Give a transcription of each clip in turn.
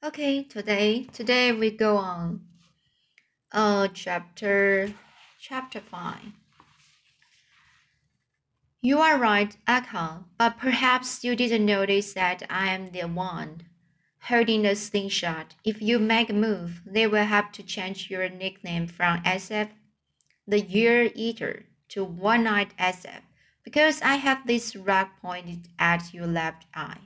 Okay, today today we go on uh chapter chapter 5. You are right, Agha, but perhaps you didn't notice that I am the one holding the slingshot. If you make a move, they will have to change your nickname from Assef the Ear Eater to One Eyed Assef because I have this rock pointed at your left eye.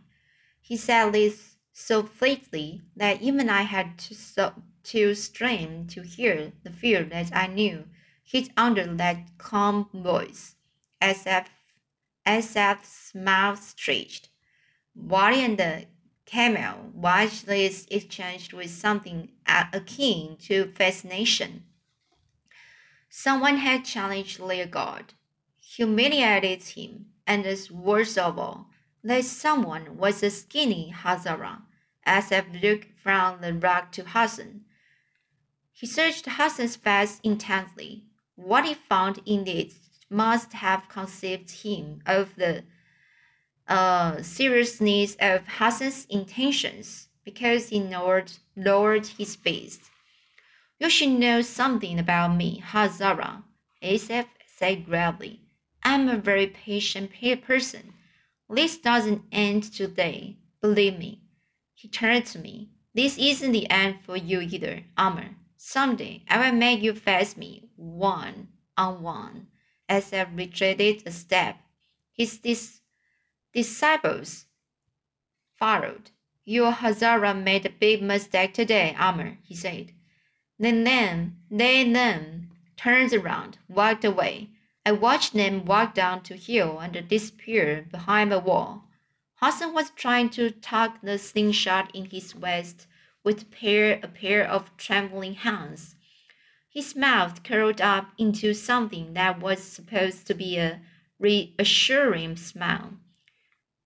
He said this so flatly that even I had to, so, to strain to hear the fear that I knew hid under that calm voice, as if, as if mouth stretched. Wali and the Kamal watched this exchange with something akin to fascination. Someone had challenged their god, humiliated him, and as worst of all, that someone was a skinny Hazara, Assef looked from the rug to Hassan. He searched Hassan's face intently. What he found in it must have conceived him of the uh, seriousness of Hassan's intentions because he lowered, lowered his face. You should know something about me, Hazara, Assef said gravely. I'm a very patient person. This doesn't end today, believe me. He turned to me. This isn't the end for you either, Amir. Someday I will make you face me one on one. As I retreated a step, his dis- disciples followed. Your Hazara made a big mistake today, Amir, he said. Then, then, they then turned around, walked away. I watched them walk down to hill and disappear behind a wall. Hassan was trying to tuck the slingshot in his waist with pair, a pair of trembling hands. His mouth curled up into something that was supposed to be a reassuring smile.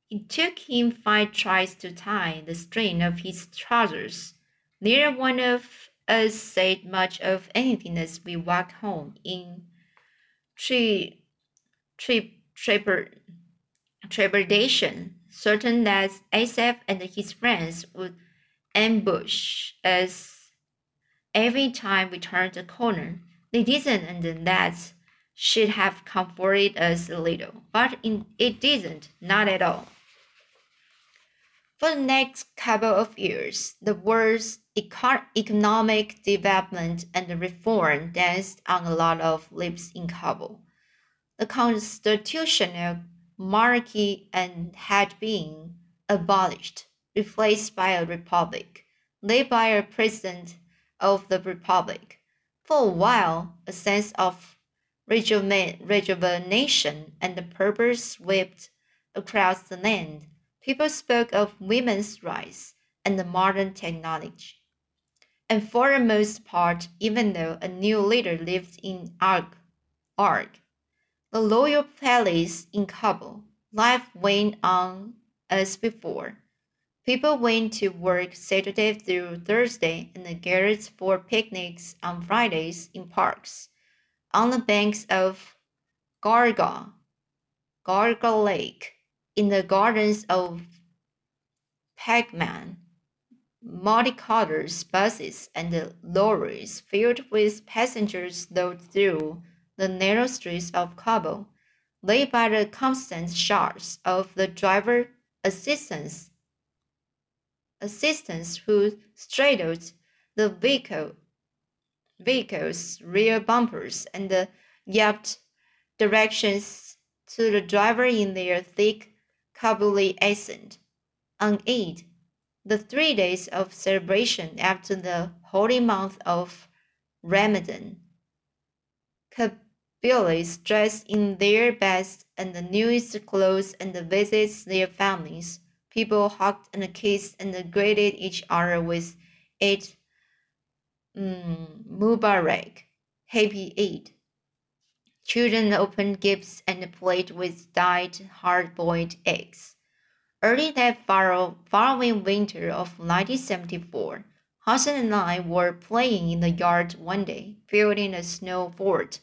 It took him five tries to tie the string of his trousers. Neither one of us said much of anything as we walked home in trepidation, certain that Assef and his friends would ambush us every time we turned a corner. They didn't, and that should have comforted us a little, but it didn't, not at all. For the next couple of years, the words economic development and reform danced on a lot of lips in Kabul. The constitutional monarchy and had been abolished, replaced by a republic, led by a president of the republic. For a while, a sense of rejuvenation and purpose swept across the land people spoke of women's rights and the modern technology. And for the most part, even though a new leader lived in Arg, Arg, the royal palace in Kabul, life went on as before. People went to work Saturday through Thursday and gathered for picnics on Fridays in parks, on the banks of Ghargha, Ghargha Lake, in the gardens of Paghman, multicolored buses and lorries filled with passengers rode through the narrow streets of Kabul, led by the constant shouts of the driver assistants, assistants who straddled the vehicle, vehicle's rear bumpers and yelped directions to the driver in their thick Kabuli accent. On Eid, the three days of celebration after the holy month of Ramadan, Kabulis dress in their best and the newest clothes and visits their families. People hugged and kissed and greeted each other with Eid mm, Mubarak, Happy Eid. Children opened gifts and played with dyed hard-boiled eggs. Early that following winter of 1974, Hassan and I were playing in the yard one day, building a snow fort.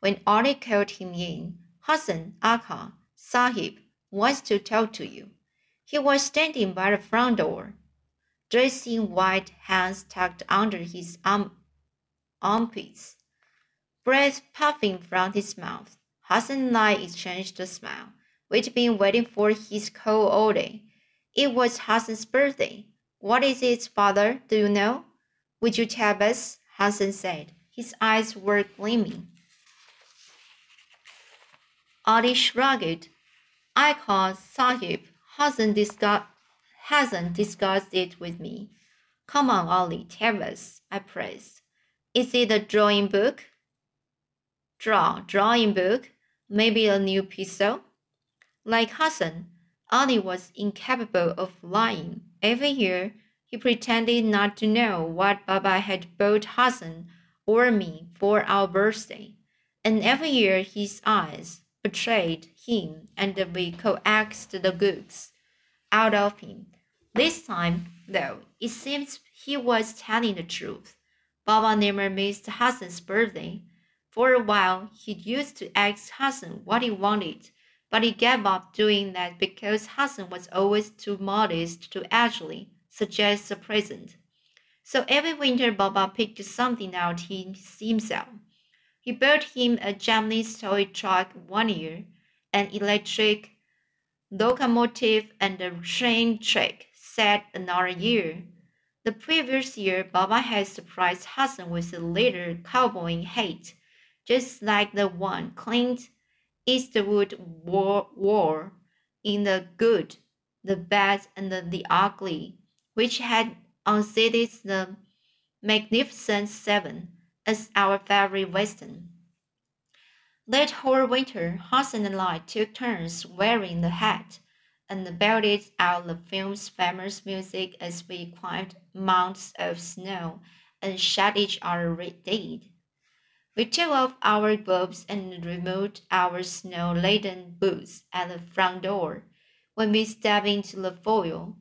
When Ali called him in, Hassan, Agha, Sahib wants to talk to you. He was standing by the front door. dressed in white, hands tucked under his arm, armpits, breath puffing from his mouth. Hassan and I exchanged a smile. We'd been waiting for his call all day. It was Hassan's birthday. What is it, father? Do you know? Would you tell us? Hassan said. His eyes were gleaming. Ali shrugged. I called Sahib. Hassan discuss, hasn't discussed it with me. Come on, Ali, tell us, I pressed. Is it a drawing book? Draw, drawing book? Maybe a new pistol? Like Hassan, Ali was incapable of lying. Every year, he pretended not to know what Baba had bought Hassan or me for our birthday. And every year his eyes betrayed him and we coaxed the goods out of him. This time, though, it seems he was telling the truth. Baba never missed Hassan's birthday. For a while, he used to ask Hassan what he wanted, but he gave up doing that because Hassan was always too modest to actually suggest a present. So every winter, Baba picked something out himself. He bought him a Japanese toy truck one year, an electric locomotive, and a train track set another year. The previous year, Baba had surprised Hassan with a little cowboy hat, just like the one Clint Eastwood wore, in the good, the bad, and the, the ugly, which had unseated the Magnificent Seven as our favorite Western. That whole winter, Hassan and I took turns wearing the hat and belted out the film's famous music as we climbed mounts of snow and shot each other dead. We took off our gloves and removed our snow-laden boots at the front door. When we stepped into the foyer,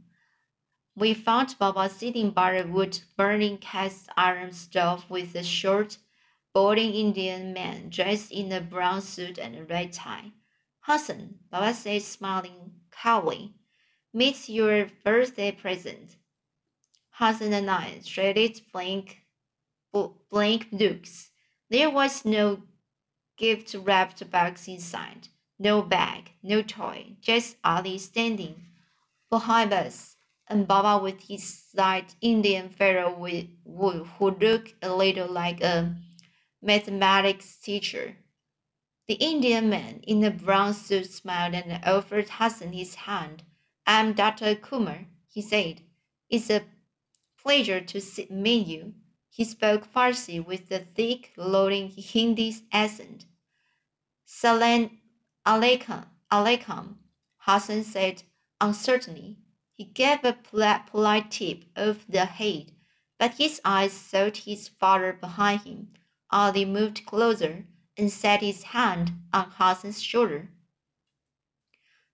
we found Baba sitting by a wood burning cast iron stove with a short, balding Indian man dressed in a brown suit and a red tie. Hassan, Baba said, smiling calmly, meet your birthday present. Hassan and I traded blank, blank looks. There was no gift wrapped box inside, no bag, no toy, just Ali standing behind us and Baba with his side Indian fellow who looked a little like a mathematics teacher. The Indian man in the brown suit smiled and offered Hassan his hand. I'm Dr. Kumar, he said. It's a pleasure to meet you. He spoke Farsi with the thick, loading Hindi accent. Salam alaikum, alaikum, Hassan said uncertainly. He gave a polite tip of the head, but his eyes sought his father behind him. Ali moved closer and set his hand on Hassan's shoulder.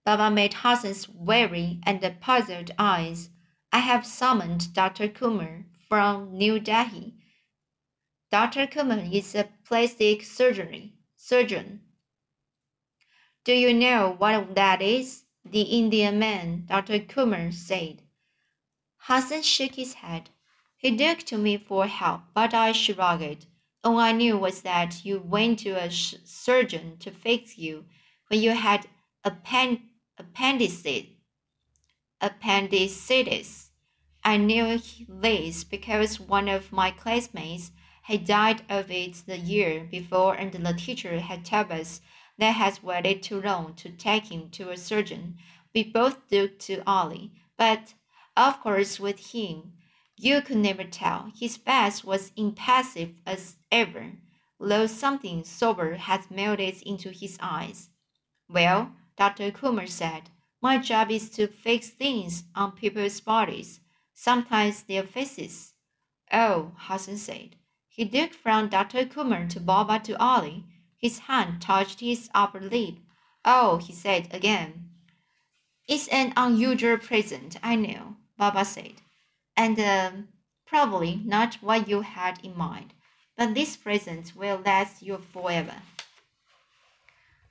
Baba met Hassan's wary and puzzled eyes. I have summoned Dr. Kumar from New Delhi. Dr. Kumar is a plastic surgery surgeon. Do you know what that is? the Indian man, Dr. Kumar, said. Hassan shook his head. He looked to me for help, but I shrugged. All I knew was that you went to a surgeon to fix you when you had append- appendicitis. appendicitis. I knew this because one of my classmates had died of it the year before, and the teacher had told us that had waited too long to take him to a surgeon. We both looked to Ali, but of course, with him, you could never tell. His face was impassive as ever, though something sober had melted into his eyes. Well, Dr. Kumar said, my job is to fix things on people's bodies, sometimes their faces. Oh, Hassan said. He looked from Dr. Kumar to Baba to Ali. His hand touched his upper lip. Oh, he said again. It's an unusual present, I know, Baba said, and uh, probably not what you had in mind, but this present will last you forever.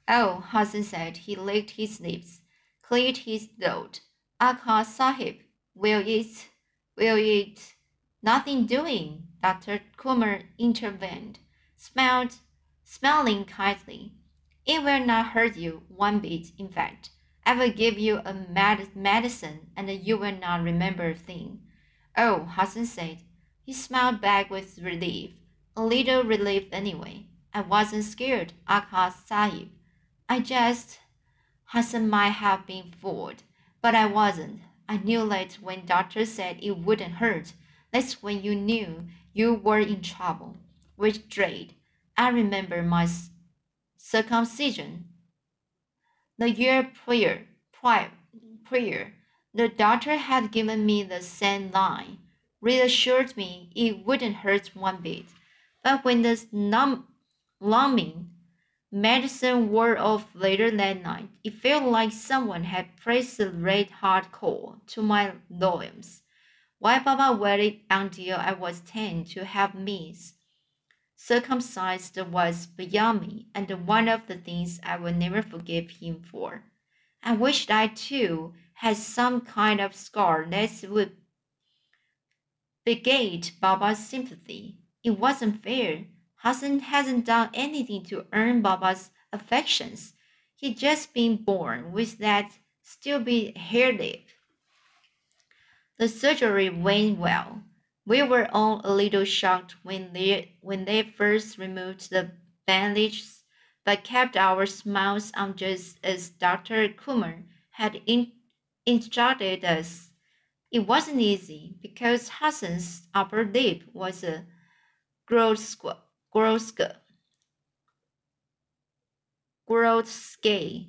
Oh, Hassan said. He licked his lips, cleared his throat. Agha Sahib, will it Will it? Nothing doing, Dr. Kumar intervened, smiled, smiling kindly. It will not hurt you one bit, in fact. I will give you a med- medicine and you will not remember a thing. Oh, Hassan said. He smiled back with relief, a little relief anyway. I wasn't scared, Agha Sahib. I just. Hassan might have been fooled, but I wasn't. I knew that when doctor said it wouldn't hurt, that's when you knew you were in trouble. Which trade? I remember my circumcision. The year prior, prior, prior, the doctor had given me the same line, reassured me it wouldn't hurt one bit. But when the numb, numbing medicine wore off later that night, it felt like someone had pressed a red hot coal to my loins. Why Baba waited until I was ten to have me circumcised was beyond me, and one of the things I will never forgive him for. I wished I too had some kind of scar that would begate Baba's sympathy. It wasn't fair. Hassan hasn't done anything to earn Baba's affections. He'd just been born with that stupid hair lip. The surgery went well. We were all a little shocked when they when they first removed the bandages, but kept our smiles on just as Dr. Kumar had in, instructed us. It wasn't easy because Hassan's upper lip was a grotesque, grotesque, grotesque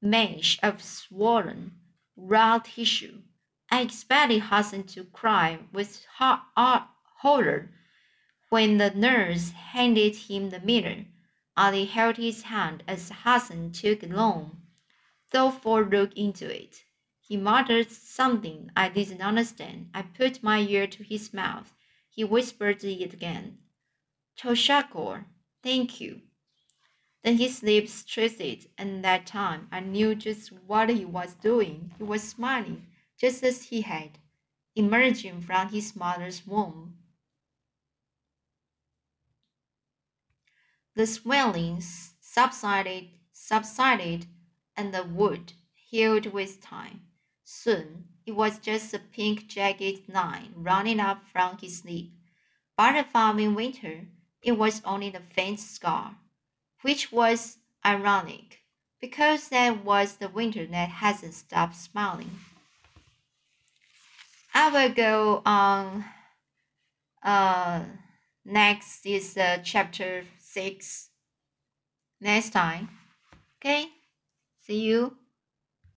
mesh of swollen, raw tissue. I expected Hassan to cry with horror when the nurse handed him the mirror. Ali held his hand as Hassan took a long, thoughtful look into it. He muttered something I didn't understand. I put my ear to his mouth. He whispered it again. Tashakor, thank you. Then his lips twisted, and that time I knew just what he was doing. He was smiling just as he had, emerging from his mother's womb. The swelling subsided, subsided, and the wound healed with time. Soon it was just a pink jagged line running up from his lip. But the following winter, it was only the faint scar, which was ironic, because that was the winter that hasn't stopped smiling. I will go on. Uh, next is uh, chapter six. Next time. Okay. See you.